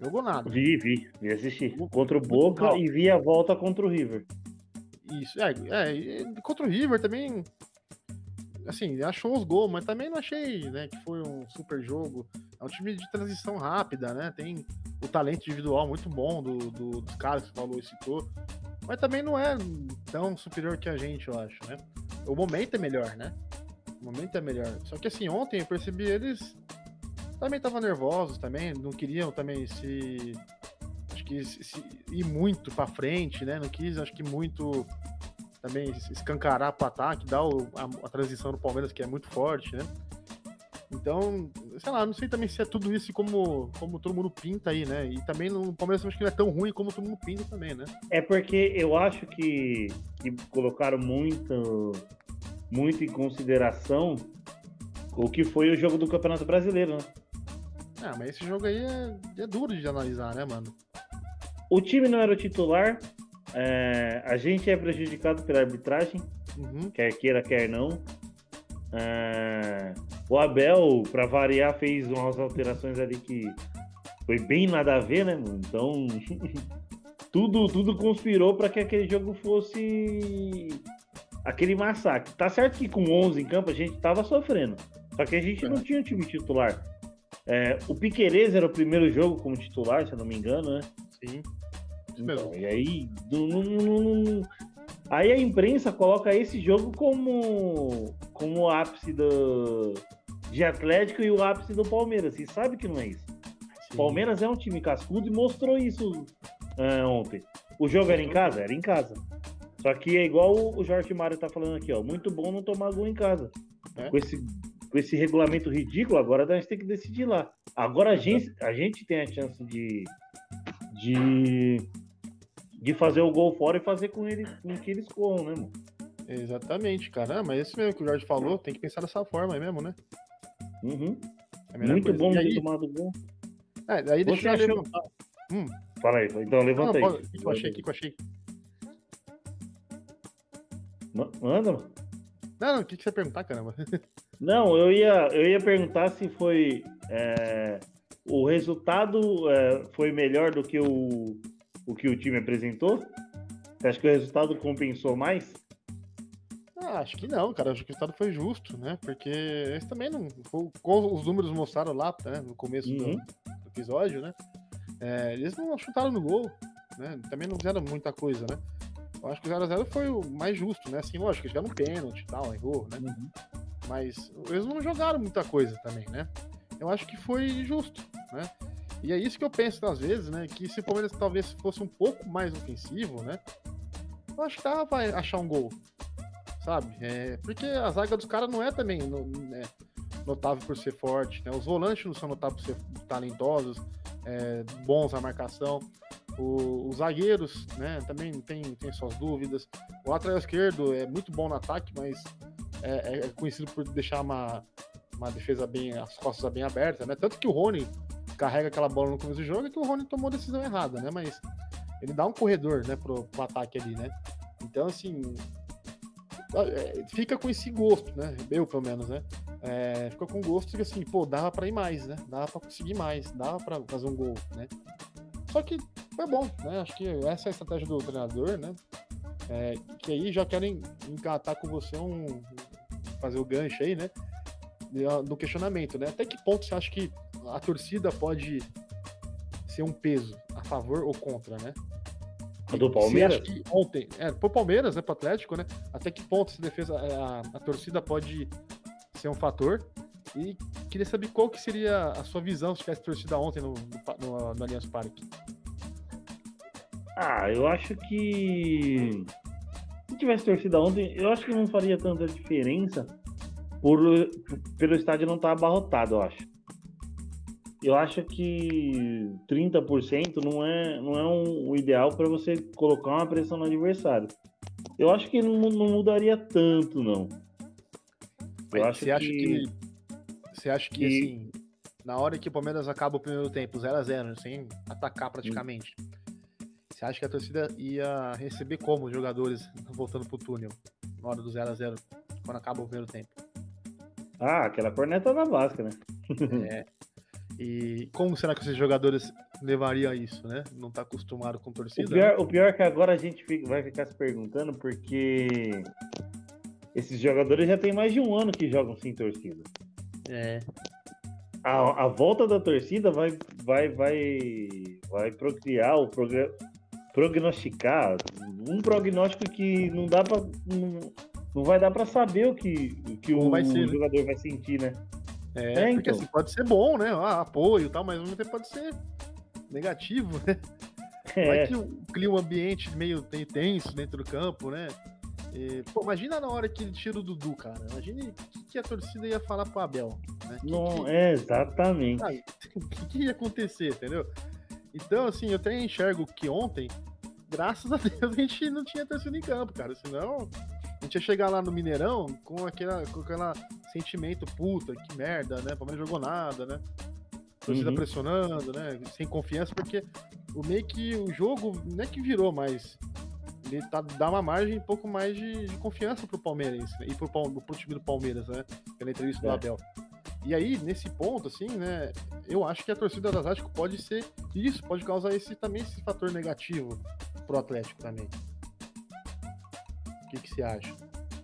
Jogou nada. Vi, vi, vi assistir. Contra o Boca e vi a volta contra o River. Isso, é, é, contra o River também, assim, achou os gols, mas também não achei, né, que foi um super jogo. É um time de transição rápida, né, tem o talento individual muito bom do, do dos caras que falou e citou, mas também não é tão superior que a gente, eu acho, né. O momento é melhor, né, o momento é melhor. Só que assim, ontem eu percebi eles também estavam nervosos também, não queriam também se quis se, ir muito para frente, né? Não quis, acho que muito também escancarar para ataque, dar o, a, a, transição do Palmeiras que é muito forte, né? Então, sei lá, não sei também se é tudo isso como, como todo mundo pinta aí, né? E também no Palmeiras acho que não é tão ruim como todo mundo pinta também, né? É porque eu acho que, que colocaram muito, muito em consideração o que foi o jogo do Campeonato Brasileiro, né? Ah, mas esse jogo aí é, é duro de analisar, né, mano? O time não era o titular. É, a gente é prejudicado pela arbitragem, uhum. quer queira, quer não. É, O Abel, para variar, fez umas alterações ali que foi bem nada a ver, né, mano? Então, [laughs] tudo, tudo conspirou para que aquele jogo fosse aquele massacre. Tá certo que com 11 em campo a gente tava sofrendo, só que a gente não tinha um time titular. É, o Piquerez era o primeiro jogo como titular, se eu não me engano, né? Sim. Então, e aí, aí a imprensa coloca esse jogo como, como o ápice do, de Atlético e o ápice do Palmeiras. E sabe que não é isso. O Palmeiras é um time cascudo e mostrou isso uh, ontem. O jogo era em casa? Era em casa. Só que é igual o Jorge Mário tá falando aqui, ó. Muito bom não tomar gol em casa. É? Com, esse, com esse regulamento ridículo, agora a gente tem que decidir lá. Agora a gente, a gente tem a chance de, de, de fazer o gol fora e fazer com, ele, com que eles corram, né, mano? Exatamente, cara. Mas esse mesmo que o Jorge falou, tem que pensar dessa forma aí mesmo, né? Uhum. É Muito coisa. bom ter tomado gol. É, aí deixa Você eu achou... Hum. Fala aí, então levanta não, aí. O que eu achei? O que eu achei? Manda, mano. Não, não, o que, que você ia perguntar, caramba? [laughs] Não, eu ia, eu ia perguntar se foi. É, o resultado é, foi melhor do que o, o que o time apresentou? Você acha que o resultado compensou mais? Ah, acho que não, cara. Acho que o resultado foi justo, né? Porque eles também não. Os números mostraram lá, né, no começo uhum. do, do, episódio, né? É, eles não chutaram no gol, né? Também não fizeram muita coisa, né? Eu acho que o 0x0 foi o mais justo, né? Assim, lógico, eles jogaram um pênalti e tal, errou, né? Uhum. Mas eles não jogaram muita coisa também, né? Eu acho que foi justo, né? E é isso que eu penso às vezes, né? Que se o Palmeiras talvez fosse um pouco mais ofensivo, né? Eu acho que dava achar um gol, sabe? É, porque a zaga dos caras não é também é, notável por ser forte, né? Os volantes não são notáveis por ser talentosos, é, bons na marcação. O, os zagueiros, né, também tem, tem suas dúvidas. O lateral esquerdo é muito bom no ataque, mas é, é, é conhecido por deixar uma, uma defesa bem, as costas bem abertas, né? Tanto que o Rony carrega aquela bola no começo do jogo e que o Rony tomou a decisão errada, né? Mas ele dá um corredor, né, pro, pro ataque ali, né? Então, assim, é, fica com esse gosto, né? Eu, pelo menos, né? É, fica com gosto que, assim, pô, dava pra ir mais, né? Dava pra conseguir mais, dava pra fazer um gol, né? Só que foi bom, né? Acho que essa é a estratégia do treinador, né? É, que aí já querem encatar com você um. fazer o gancho aí, né? Do questionamento, né? Até que ponto você acha que a torcida pode ser um peso a favor ou contra, né? A do Palmeiras? Ontem, é, pro Palmeiras, né, pro Atlético, né? Até que ponto essa defesa, é, a, a torcida pode ser um fator? E queria saber qual que seria a sua visão se tivesse torcida ontem no, no, no, no Allianz Parque. Ah, eu acho que se tivesse torcida ontem, eu acho que não faria tanta diferença por pelo estádio não estar tá abarrotado, eu acho. Eu acho que 30% não é, não é um, o ideal para você colocar uma pressão no adversário. Eu acho que não, não mudaria tanto, não. Eu acho você que... acha que você acha que, assim, na hora que o Palmeiras acaba o primeiro tempo 0 a 0 sem atacar praticamente, hum. você acha que a torcida ia receber como os jogadores voltando pro túnel na hora do 0 a 0 quando acaba o primeiro tempo? Ah, aquela corneta da básica, né? é. [laughs] E como será que esses jogadores levariam isso, né? Não tá acostumado com torcida. O pior, né? o pior é que agora a gente fica, vai ficar se perguntando porque esses jogadores já tem mais de um ano que jogam sem torcida. É. A, a volta da torcida vai, vai, vai, vai procriar o prognosticar um prognóstico que não dá para não, não, vai dar para saber o que, o, que o, vai ser, o né? jogador vai sentir, né? É, é porque então. assim, pode ser bom, né? Ah, apoio e tal, mas ao mesmo tempo pode ser negativo, né? É. Vai que cria um ambiente meio tenso dentro do campo, né? E, pô, imagina na hora que ele tira o Dudu, cara. Imagine o que, que, a torcida ia falar pro Abel. Né? Que, Não, que... É, exatamente. [laughs] o que, ia acontecer, entendeu? Então, assim, eu até enxergo que ontem, graças a Deus, a gente não tinha torcida em campo, cara. Senão, a gente ia chegar lá no Mineirão com aquela, com aquela sentimento, puta, que merda, né? O Palmeiras jogou nada, né? Torcida uhum. pressionando, né? Sem confiança, porque o meio que o jogo não é que virou, mas ele tá, dá uma margem um pouco mais de, de confiança pro Palmeiras né? e pro, pro time do Palmeiras, né? Pela entrevista é. do Abel. E aí, nesse ponto, assim, né, eu acho que a torcida do Atlético pode ser isso, pode causar esse também esse fator negativo pro Atlético também. O que, que você acha?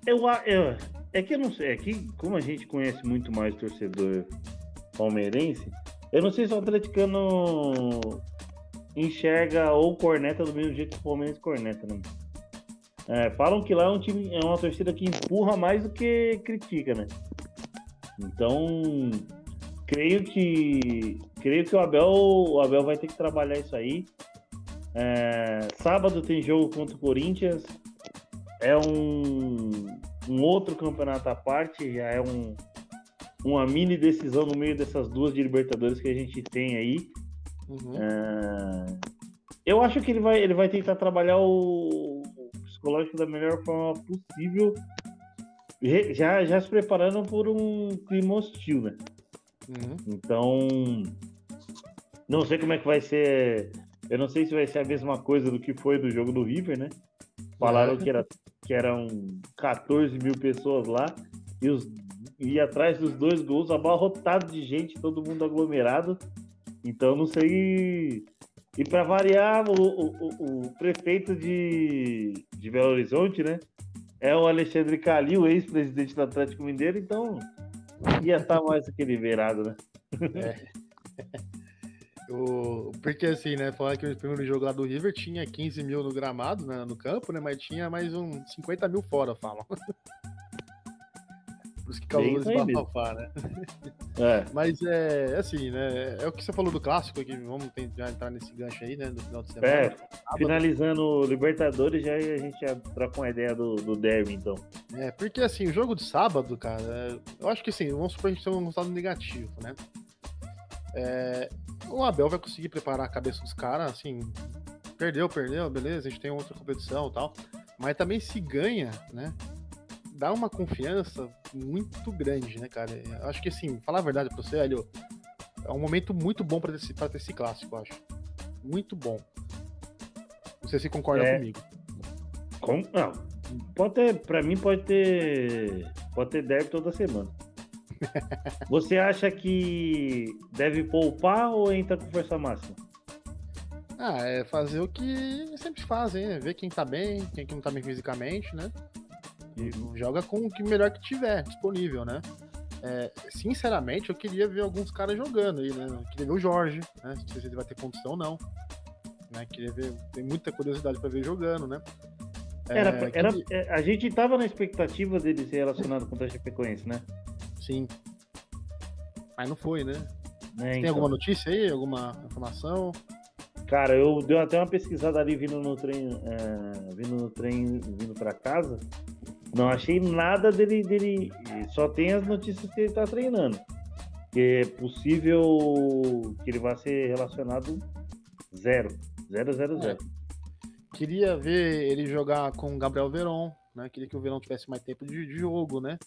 Eu, eu, é que eu não sei, é que como a gente conhece muito mais torcedor palmeirense, eu não sei se o atleticano enxerga ou corneta do mesmo jeito que o Palmeiras corneta, né? É, falam que lá é um time, é uma torcida que empurra mais do que critica, né? Então, creio que creio que o Abel, o Abel vai ter que trabalhar isso aí. É, sábado tem jogo contra o Corinthians. É um, um outro campeonato à parte, já é um, uma mini decisão no meio dessas duas de Libertadores que a gente tem aí. Uhum. É, eu acho que ele vai, ele vai tentar trabalhar o, o psicológico da melhor forma possível, já, já se preparando por um clima hostil, né? Uhum. Então, não sei como é que vai ser. Eu não sei se vai ser a mesma coisa do que foi do jogo do River, né? Falaram é. que, era, que eram 14 mil pessoas lá e, os, e atrás dos dois gols abarrotado de gente, todo mundo aglomerado. Então não sei. E para variar, o, o, o, prefeito de, de Belo Horizonte, né? É o Alexandre Calil, ex-presidente do Atlético Mineiro, então ia estar tá mais aquele verado, né? É. [laughs] O, porque assim, né? Falar que o primeiro jogo lá do River tinha 15 mil no gramado, né, no campo, né? Mas tinha mais uns 50 mil fora, falam. Por isso que causou esse bafafá, né? É. Mas é assim, né? É o que você falou do clássico aqui. Vamos já entrar nesse gancho aí, né? No final de semana. É, finalizando Libertadores, já a gente já troca uma ideia do, do derby, então. É, porque assim, o jogo de sábado, cara, eu acho que assim, vamos supor que a gente tem um resultado negativo, né? É, o Abel vai conseguir preparar a cabeça dos caras, assim, perdeu, perdeu, beleza, a gente tem outra competição e tal. Mas também se ganha, né? Dá uma confiança muito grande, né, cara? Eu acho que assim, falar a verdade pra você, Helio, é um momento muito bom para ter, pra ter esse clássico, eu acho. Muito bom. Não sei se concorda é... comigo. Com... Não. Pode ter, pra mim pode ter. Pode ter derby toda semana. [laughs] Você acha que deve poupar ou entra com força máxima? Ah, é fazer o que sempre fazem, né? Ver quem tá bem, quem não tá bem fisicamente, né? E uhum. joga com o que melhor que tiver disponível, né? É, sinceramente, eu queria ver alguns caras jogando aí, né? Eu queria ver o Jorge, né? Não sei se ele vai ter condição ou não. Né? Queria ver, tem muita curiosidade para ver jogando, né? É, era, era, que... É, a gente tava na expectativa dele ser relacionado com o Chapecoense, né? Sim. Mas não foi, né? É, Tem então. alguma notícia aí? Alguma informação? Cara, eu dei até uma pesquisada ali vindo no trem, é, vindo no trem, vindo para casa. Não achei nada dele, dele. Só tem as notícias que ele tá treinando. Que é possível que ele vá ser relacionado zero. Zero, zero, zero. É. Queria ver ele jogar com o Gabriel Veron, né? Queria que o Verón tivesse mais tempo de, de jogo, né?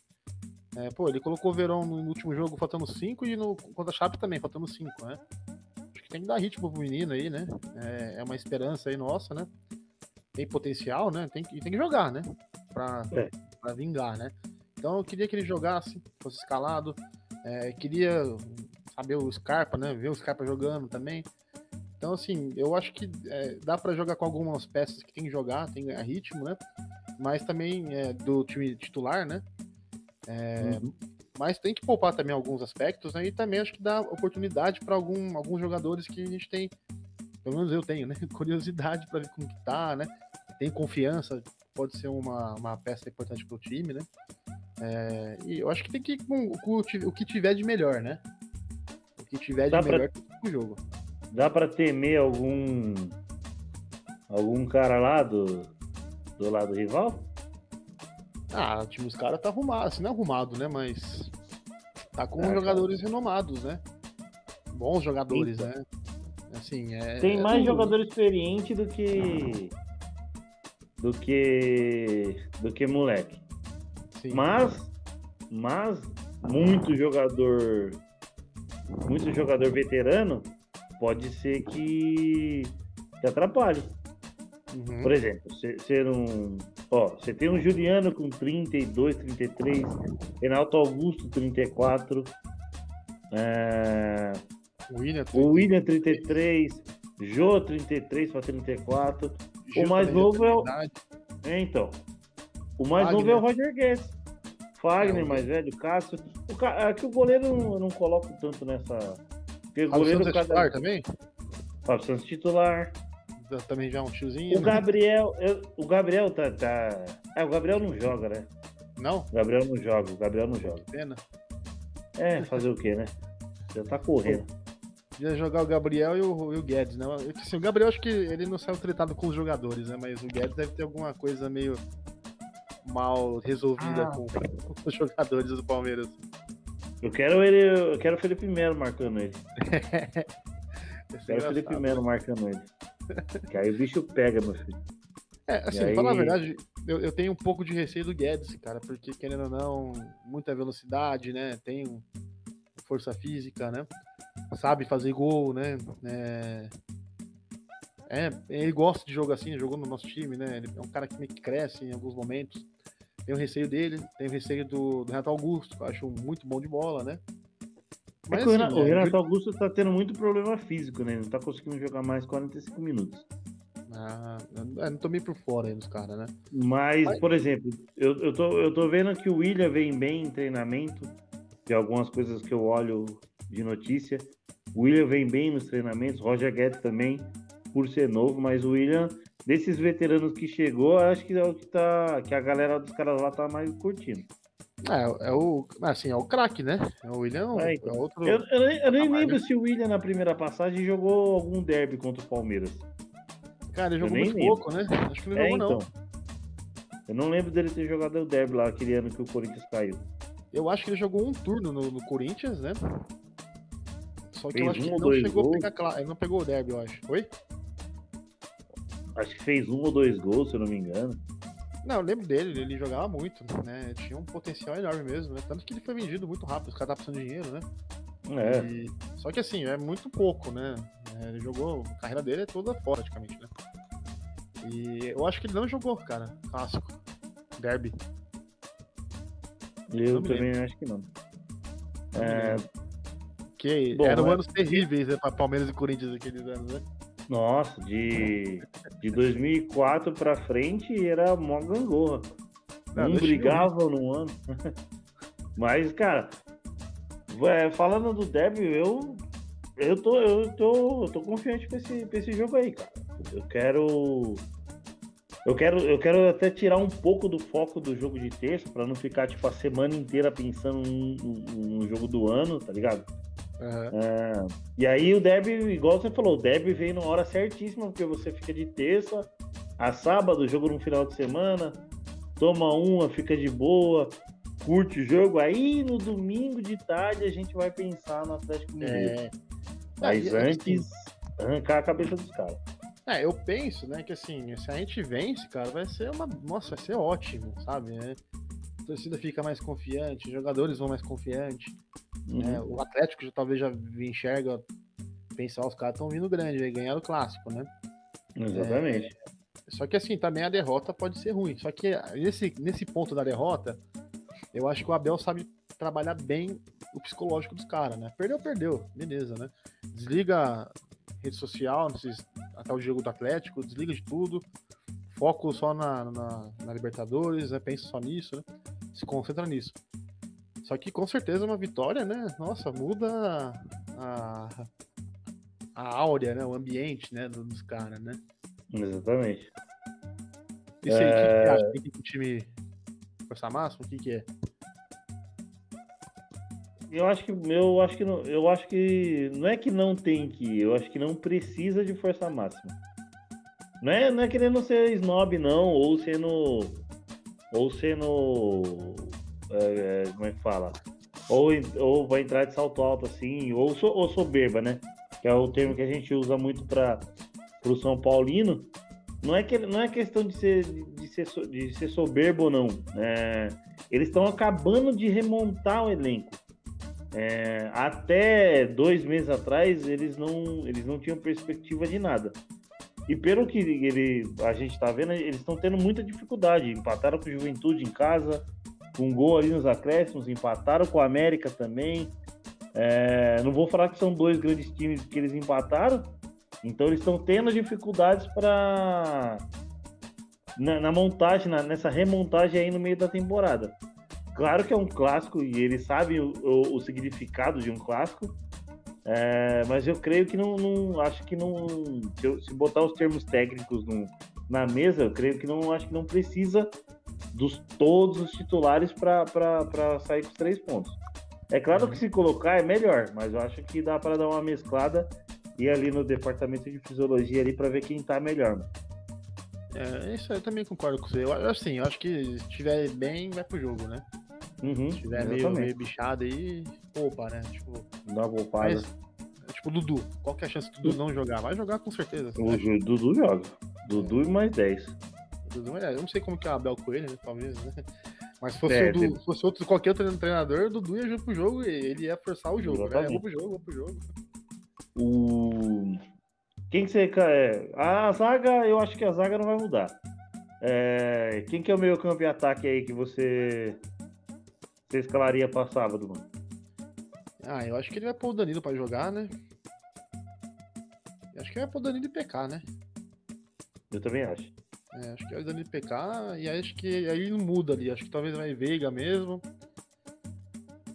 É, pô, ele colocou o Verão no último jogo faltando 5 e no contra a Chape também, faltando 5, né? Acho que tem que dar ritmo pro menino aí, né? É, é, uma esperança aí nossa, né? Tem potencial, né? Tem que, tem que jogar, né? Pra, é. pra vingar, né? Então eu queria que ele jogasse, fosse escalado. É, queria saber o Scarpa, né? Ver o Scarpa jogando também. Então, assim, eu acho que é, dá para jogar com algumas peças que tem que jogar, tem que ganhar ritmo, né? Mas também é, do time titular, né? É, uhum. Mas tem que poupar também alguns aspectos, né? E também acho que dá oportunidade para algum, alguns jogadores que a gente tem, pelo menos eu tenho, né? [laughs] Curiosidade para ver como que tá, né? Tem confiança, pode ser uma, uma peça importante para o time, né? É, e eu acho que tem que ir com, com, o que tiver de melhor, né? O que tiver de dá melhor pra, jogo. Dá para temer algum algum cara lá do, do lado rival? Ah, o time dos caras tá arrumado, assim, não é arrumado, né? Mas tá com é, jogadores cara. renomados, né? Bons jogadores, Sim. né? Assim, é, Tem é mais jogador experiente do que. do que. do que moleque. Sim. Mas. Mas, muito jogador. Muito jogador veterano pode ser que. que atrapalhe. Uhum. Por exemplo, ser, ser um Ó, você tem um Juliano com 32, 33, Renato Augusto, 34. É... O William, o William 33, Jô 33 para 34. Gil o mais novo é o. É, então. O mais Fagner. novo é o Roger Guedes. Fagner, é, mais velho, Cássio. O ca... Aqui o goleiro eu não coloco tanto nessa. Porque o goleiro Santos é cada... titular também? Fábio Santos titular. Também já é um tiozinho. O né? Gabriel, eu... o Gabriel tá, tá. É, o Gabriel não joga, né? Não? O Gabriel não joga, o Gabriel não joga. Pena. É, fazer o quê, né? Já tá correndo. Ia jogar o Gabriel e o, e o Guedes, né? Assim, o Gabriel acho que ele não saiu tratado com os jogadores, né? Mas o Guedes deve ter alguma coisa meio mal resolvida ah. com, com, os jogadores do Palmeiras. Eu quero ele, eu quero o Felipe Melo marcando ele. [laughs] eu quero o Felipe Melo marcando ele. Que aí o bicho pega, meu filho. É, assim, aí... falar a verdade, eu, eu, tenho um pouco de receio do Guedes, cara, porque querendo ou não, muita velocidade, né? Tem força física, né? Sabe fazer gol, né? É... é, ele gosta de jogo assim, jogou no nosso time, né? Ele é um cara que meio que cresce em alguns momentos. Tenho receio dele, tenho receio do, do Renato Augusto, que eu acho muito bom de bola, né? Mas, é o, Renato, o Renato Augusto tá tendo muito problema físico, né? Não tá conseguindo jogar mais 45 minutos. Ah, eu não tô meio por fora aí dos caras, né? Mas, Mas, por exemplo, eu, eu, tô, eu tô vendo que o William vem bem em treinamento, de algumas coisas que eu olho de notícia. O William vem bem nos treinamentos, Roger Guedes também, por ser novo, mas o William, desses veteranos que chegou, acho que é o que tá. que a galera dos caras lá tá mais curtindo. É, é o. Assim, é o craque, né? É o William. É, então. é outro... Eu, eu, eu nem lembro se o William na primeira passagem jogou algum derby contra o Palmeiras. Cara, ele jogou muito lembro. pouco, né? Acho que não é, jogou, então. não. Eu não lembro dele ter jogado o derby lá, aquele ano que o Corinthians caiu. Eu acho que ele jogou um turno no, no Corinthians, né? Só que fez eu acho um que ele não chegou gols. a pegar. Ele não pegou o derby, eu acho. Oi? Acho que fez um ou dois gols, se eu não me engano. Não, eu lembro dele, ele jogava muito, né? Tinha um potencial enorme mesmo, né? Tanto que ele foi vendido muito rápido, os caras estavam precisando de dinheiro, né? É. E... Só que assim, é muito pouco, né? É, ele jogou, a carreira dele é toda fora, praticamente, né? E eu acho que ele não jogou, cara, clássico. Derby. Eu também lembro. acho que não. É... Que Bom, eram mas... anos terríveis né, para Palmeiras e Corinthians aqueles anos, né? Nossa, de, de 2004 para frente era mó gangorra. Não, um brigava no ano. [laughs] Mas, cara, é, falando do derby, eu, eu, tô, eu, tô, eu tô confiante pra esse, pra esse jogo aí, cara. Eu quero eu quero, eu quero até tirar um pouco do foco do jogo de terça, para não ficar tipo a semana inteira pensando no, no jogo do ano, tá ligado? Uhum. É, e aí o Derby, igual você falou, o Derby veio na hora certíssima, porque você fica de terça a sábado, jogo no final de semana, toma uma, fica de boa, curte o jogo, aí no domingo de tarde a gente vai pensar no Atlético Mineiro. É... Mas antes, arrancar a cabeça dos caras. É, eu penso, né, que assim, se a gente vence, cara, vai ser uma. Nossa, vai ser ótimo, sabe? Né? Torcida fica mais confiante, os jogadores vão mais confiantes. Uhum. Né? O Atlético já talvez já enxerga, pensar, os caras estão vindo grande, vai ganhar o clássico, né? Exatamente. É, só que assim, também a derrota pode ser ruim. Só que nesse, nesse ponto da derrota, eu acho que o Abel sabe trabalhar bem o psicológico dos caras, né? Perdeu, perdeu, beleza, né? Desliga rede social, até o jogo do Atlético, desliga de tudo, foco só na, na, na Libertadores, né, pensa só nisso, né, se concentra nisso. Só que com certeza uma vitória, né? Nossa, muda a, a áurea, né? O ambiente, né? Dos caras, né? Exatamente. E aí, é... que, que acha? Tem que o time força máxima? O que, que é? Eu acho que eu acho que não, eu acho que não é que não tem que ir, eu acho que não precisa de força máxima. Não é, não é querendo ser snob não, ou sendo ou sendo é, é, como é que fala? Ou, ou vai entrar de salto alto assim, ou, so, ou soberba, né? Que é o termo que a gente usa muito para o São Paulino. Não é, que, não é questão de ser, de ser, de ser soberbo ou não. É, eles estão acabando de remontar o elenco. É, até dois meses atrás, eles não, eles não tinham perspectiva de nada. E pelo que ele, a gente está vendo, eles estão tendo muita dificuldade. Empataram com o Juventude em casa, com um gol ali nos acréscimos, empataram com o América também. É, não vou falar que são dois grandes times que eles empataram, então eles estão tendo dificuldades para na, na, montagem, na, nessa remontagem aí no meio da temporada. Claro que é um clássico e eles sabem o, o, o significado de um clássico, é, mas eu creio que não, não acho que não. Se, eu, se, botar os termos técnicos no, na mesa, eu creio que não acho que não precisa dos todos os titulares para sair com os três pontos. É claro que uhum. se colocar é melhor, mas eu acho que dá para dar uma mesclada e ali no departamento de fisiologia ali para ver quem tá melhor. Mano. É, isso eu também concordo com você. Eu, assim, eu acho que se estiver bem, vai pro jogo, né? Uhum, se estiver meio, meio bichado aí, poupa, né? Tipo, Dá uma poupada. Mas, tipo, Dudu. Qual que é a chance do Dudu não jogar? Vai jogar com certeza. O né? Dudu joga. Dudu e mais 10. Dudu, eu não sei como que é o Abel Coelho, né? Talvez, né? [laughs] Mas se fosse, é, Dudu, fosse outro, qualquer outro treinador, o Dudu ia pro jogo e ele ia forçar o jogo. Né? Vou pro jogo, vou pro jogo. O... Quem que você. É, a zaga, eu acho que a zaga não vai mudar. É, quem que é o meio campo e ataque aí que você. Você escalaria para sábado, mano? Ah, eu acho que ele vai pôr o Danilo pra jogar, né? Eu acho que vai pôr o Danilo e PK, né? Eu também acho. É, acho que é o Danilo e PK, e acho que aí não muda ali. Acho que talvez vai Veiga mesmo.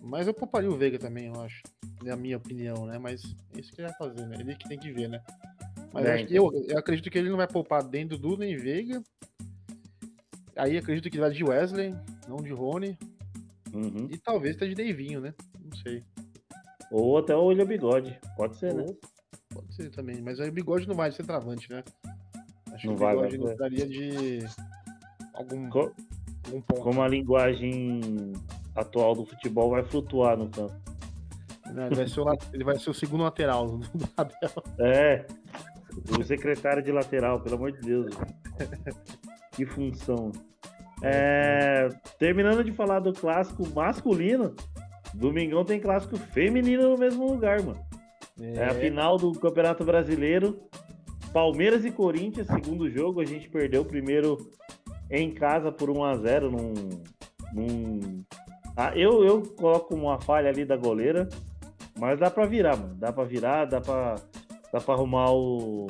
Mas eu pouparia o Veiga também, eu acho. É a minha opinião, né? Mas é isso que ele vai fazer, né? Ele que tem que ver, né? Mas é, então. eu, eu, acredito que ele não vai poupar nem Dudu nem Veiga. Aí acredito que ele vai de Wesley, não de Rony. Uhum. E talvez até de Deivinho, né? Não sei. Ou até o William Bigode. Pode ser, né? Ou, né? Pode ser também. Mas aí o Bigode não vai ser travante, né? Acho não que o Bigode vai, gostaria de algum, Co algum ponto. Como a linguagem atual do futebol vai flutuar no campo. Não, ele, vai ser o, ele vai ser o segundo lateral [laughs] do Abel. É. O secretário de lateral, pelo amor de Deus. que função. É, terminando de falar do clássico masculino, Domingão tem clássico feminino no mesmo lugar, mano. É. é a final do Campeonato Brasileiro. Palmeiras e Corinthians, segundo jogo, a gente perdeu o primeiro em casa por 1 a 0 num, num... Ah, eu, eu coloco uma falha ali da goleira, mas dá para virar, mano. Dá para virar, dá para dá para arrumar o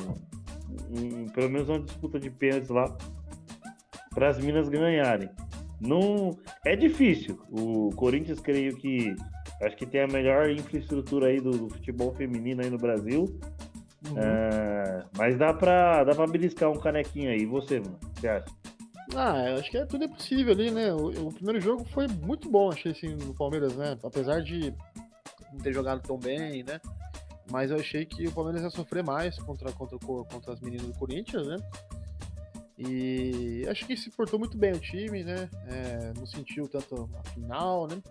um, pelo menos uma disputa de pênaltis lá para as Minas ganharem. Não é difícil. O Corinthians creio que acho que tem a melhor infraestrutura aí do, do futebol feminino aí no Brasil. Uhum. É, mas dá para dá para beliscar um canequinho aí. E você, mano? Você acha? Ah, eu acho que é, tudo é possível ali, né? O, o, primeiro jogo foi muito bom, achei assim, no Palmeiras, né? Apesar de não ter jogado tão bem, né? Mas eu achei que o Palmeiras ia sofrer mais contra, contra, contra as meninas do Corinthians, né? E acho que se portou muito bem o time, né? É, não sentiu tanto a final, né?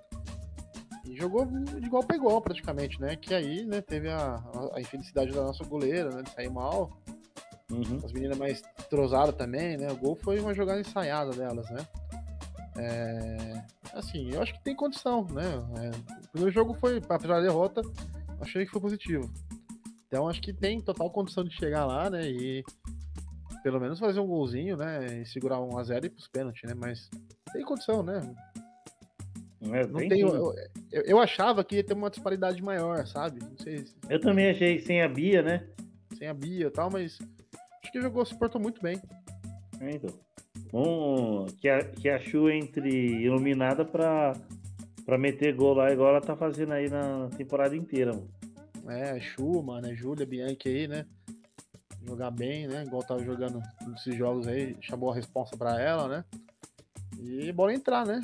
E jogou de igual para igual, praticamente, né? Que aí, né, teve a, a, infelicidade da nossa goleira, né? De sair mal. Uhum. As meninas mais trozadas também, né? O gol foi uma jogada ensaiada delas, né? É, assim, eu acho que tem condição, né? É, o primeiro jogo foi, apesar da derrota, achei que foi positivo. Então acho que tem total condição de chegar lá, né? E pelo menos fazer um golzinho, né? E segurar um a 0 e ir pros pênaltis, né? Mas tem condição, né? É, não tem, eu, eu, eu, achava que ia ter uma disparidade maior, sabe? Não sei se... Eu também achei sem a Bia, né? Sem a Bia e tal, mas acho que jogou, se portou muito bem. É, então. Um, que, a, que a Chu entre iluminada pra, pra meter gol lá, igual ela tá fazendo aí na temporada inteira, mano. É, Chu, mano, é Júlia Bianchi aí, né? Jogar bem, né? Igual tava jogando nesses jogos aí, chamou a responsa pra ela, né? E bora entrar, né?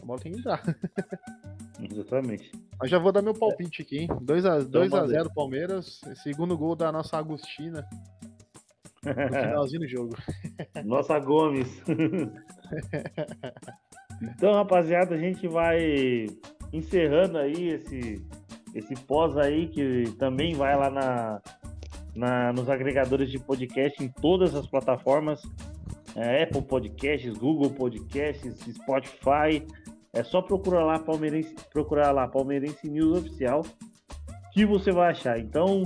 A bola tem que entrar. [laughs] Exatamente. Mas já vou dar meu palpite aqui, hein? 2x0 então, Palmeiras, segundo gol da nossa Agostina. No [laughs] finalzinho do jogo. [laughs] Nossa Gomes. então, rapaziada, a gente vai encerrando aí esse, esse pós aí, que também vai lá na, na, nos agregadores de podcast em todas as plataformas. É, Apple Podcasts, Google Podcasts, Spotify, é só procurar lá Palmeirense, procurar lá Palmeirense News Oficial que você vai achar. Então,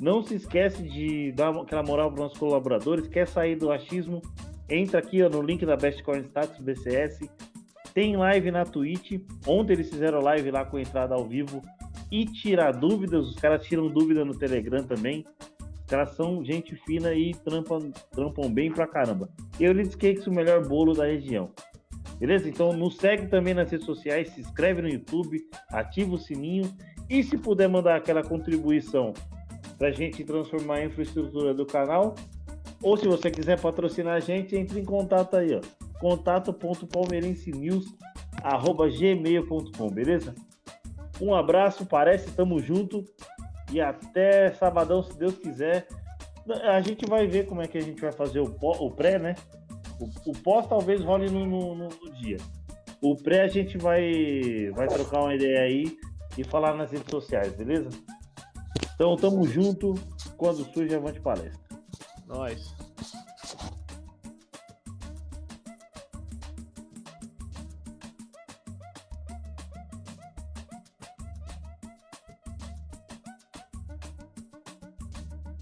não se esquece de dar aquela moral para os nossos colaboradores. Quer sair do achismo? Entra aqui ó, no link da Best Coin Status BCS. Tem live na Twitch. Ontem eles fizeram live lá com entrada ao vivo e tirar dúvidas. Os caras tiram dúvida no Telegram também. Os caras são gente fina e trampam, trampam bem pra caramba. Euridice Cakes, o melhor bolo da região. Beleza? Então nos segue também nas redes sociais, se inscreve no YouTube, ativa o sininho e se puder mandar aquela contribuição para a gente transformar a infraestrutura do canal, ou se você quiser patrocinar a gente, entre em contato aí, ó. contato.palmeirensenews@gmail.com, beleza? Um abraço, parece, tamo junto e até sabadão, se Deus quiser. A gente vai ver como é que a gente vai fazer o, o pré, né? O, o pós talvez role no, no, no, dia. O pré a gente vai, vai trocar uma ideia aí e falar nas redes sociais, beleza? Então tamo junto. Quando surge, avante palestra. Nós.